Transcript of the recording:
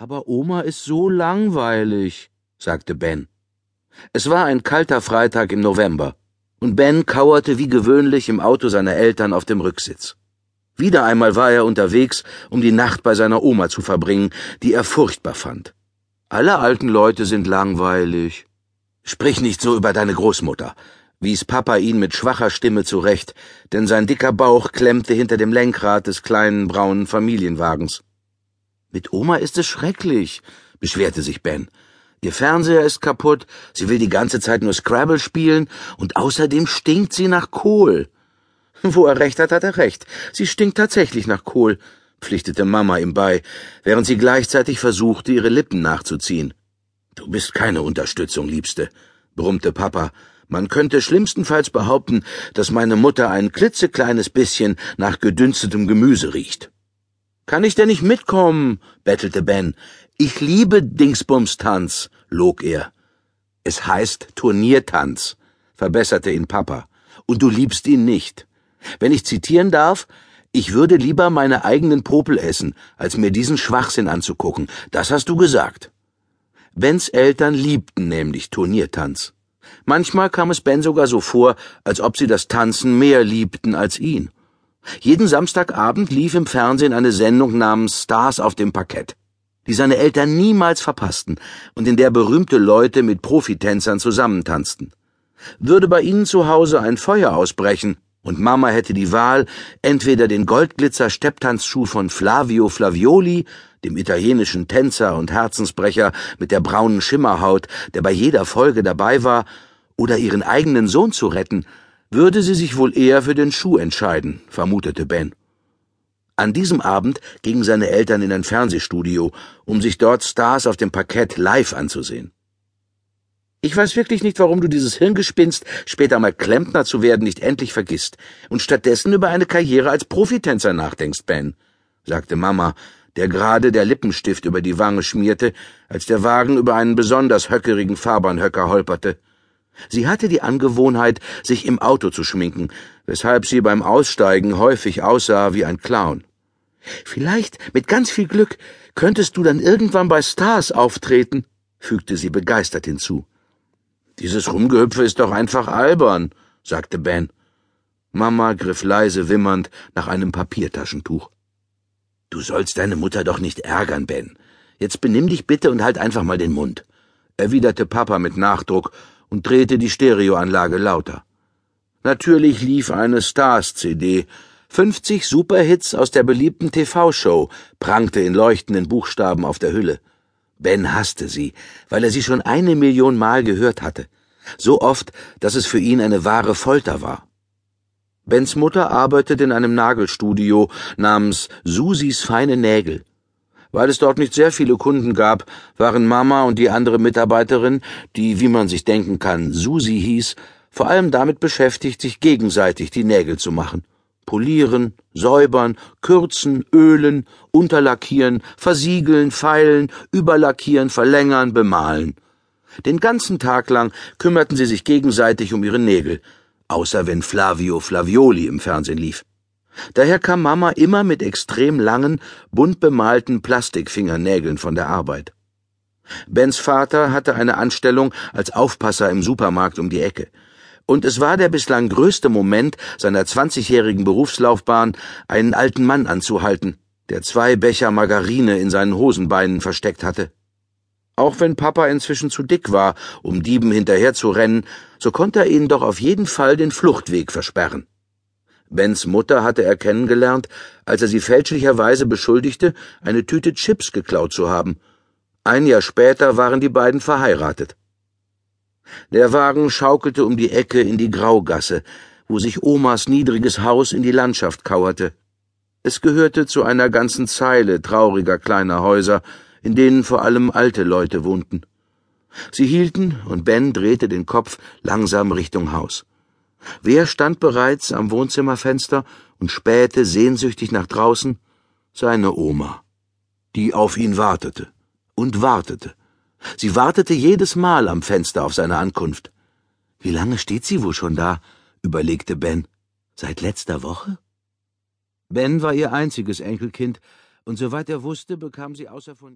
Aber Oma ist so langweilig, sagte Ben. Es war ein kalter Freitag im November, und Ben kauerte wie gewöhnlich im Auto seiner Eltern auf dem Rücksitz. Wieder einmal war er unterwegs, um die Nacht bei seiner Oma zu verbringen, die er furchtbar fand. Alle alten Leute sind langweilig. Sprich nicht so über deine Großmutter, wies Papa ihn mit schwacher Stimme zurecht, denn sein dicker Bauch klemmte hinter dem Lenkrad des kleinen braunen Familienwagens. Mit Oma ist es schrecklich, beschwerte sich Ben. Ihr Fernseher ist kaputt, sie will die ganze Zeit nur Scrabble spielen und außerdem stinkt sie nach Kohl. Wo er recht hat, hat er recht. Sie stinkt tatsächlich nach Kohl, pflichtete Mama ihm bei, während sie gleichzeitig versuchte, ihre Lippen nachzuziehen. Du bist keine Unterstützung, Liebste, brummte Papa. Man könnte schlimmstenfalls behaupten, dass meine Mutter ein klitzekleines bisschen nach gedünstetem Gemüse riecht. Kann ich denn nicht mitkommen? bettelte Ben. Ich liebe Dingsbumstanz, log er. Es heißt Turniertanz, verbesserte ihn Papa. Und du liebst ihn nicht. Wenn ich zitieren darf, ich würde lieber meine eigenen Popel essen, als mir diesen Schwachsinn anzugucken. Das hast du gesagt. Bens Eltern liebten nämlich Turniertanz. Manchmal kam es Ben sogar so vor, als ob sie das Tanzen mehr liebten als ihn. Jeden Samstagabend lief im Fernsehen eine Sendung namens Stars auf dem Parkett, die seine Eltern niemals verpassten und in der berühmte Leute mit Profitänzern zusammentanzten. Würde bei ihnen zu Hause ein Feuer ausbrechen, und Mama hätte die Wahl, entweder den Goldglitzer-Stepptanzschuh von Flavio Flavioli, dem italienischen Tänzer und Herzensbrecher mit der braunen Schimmerhaut, der bei jeder Folge dabei war, oder ihren eigenen Sohn zu retten, würde sie sich wohl eher für den Schuh entscheiden, vermutete Ben. An diesem Abend gingen seine Eltern in ein Fernsehstudio, um sich dort Stars auf dem Parkett live anzusehen. Ich weiß wirklich nicht, warum du dieses Hirngespinst, später mal Klempner zu werden, nicht endlich vergisst und stattdessen über eine Karriere als Profitänzer nachdenkst, Ben, sagte Mama, der gerade der Lippenstift über die Wange schmierte, als der Wagen über einen besonders höckerigen Fahrbahnhöcker holperte. Sie hatte die Angewohnheit, sich im Auto zu schminken, weshalb sie beim Aussteigen häufig aussah wie ein Clown. Vielleicht, mit ganz viel Glück, könntest du dann irgendwann bei Stars auftreten, fügte sie begeistert hinzu. Dieses Rumgehüpfe ist doch einfach albern, sagte Ben. Mama griff leise wimmernd nach einem Papiertaschentuch. Du sollst deine Mutter doch nicht ärgern, Ben. Jetzt benimm dich bitte und halt einfach mal den Mund, erwiderte Papa mit Nachdruck und drehte die Stereoanlage lauter. Natürlich lief eine Stars-CD. 50 Superhits aus der beliebten TV-Show prangte in leuchtenden Buchstaben auf der Hülle. Ben hasste sie, weil er sie schon eine Million Mal gehört hatte. So oft, dass es für ihn eine wahre Folter war. Bens Mutter arbeitete in einem Nagelstudio namens Susis feine Nägel. Weil es dort nicht sehr viele Kunden gab, waren Mama und die andere Mitarbeiterin, die, wie man sich denken kann, Susi hieß, vor allem damit beschäftigt, sich gegenseitig die Nägel zu machen polieren, säubern, kürzen, ölen, unterlackieren, versiegeln, feilen, überlackieren, verlängern, bemalen. Den ganzen Tag lang kümmerten sie sich gegenseitig um ihre Nägel, außer wenn Flavio Flavioli im Fernsehen lief. Daher kam Mama immer mit extrem langen, bunt bemalten Plastikfingernägeln von der Arbeit. Bens Vater hatte eine Anstellung als Aufpasser im Supermarkt um die Ecke und es war der bislang größte Moment seiner zwanzigjährigen Berufslaufbahn, einen alten Mann anzuhalten, der zwei Becher Margarine in seinen Hosenbeinen versteckt hatte. Auch wenn Papa inzwischen zu dick war, um Dieben hinterherzurennen, so konnte er ihnen doch auf jeden Fall den Fluchtweg versperren. Bens Mutter hatte er kennengelernt, als er sie fälschlicherweise beschuldigte, eine Tüte Chips geklaut zu haben. Ein Jahr später waren die beiden verheiratet. Der Wagen schaukelte um die Ecke in die Graugasse, wo sich Omas niedriges Haus in die Landschaft kauerte. Es gehörte zu einer ganzen Zeile trauriger kleiner Häuser, in denen vor allem alte Leute wohnten. Sie hielten, und Ben drehte den Kopf langsam Richtung Haus. Wer stand bereits am Wohnzimmerfenster und spähte sehnsüchtig nach draußen? Seine Oma, die auf ihn wartete und wartete Sie wartete jedes Mal am Fenster auf seine Ankunft. Wie lange steht sie wohl schon da? überlegte Ben. Seit letzter Woche? Ben war ihr einziges Enkelkind, und soweit er wusste, bekam sie außer von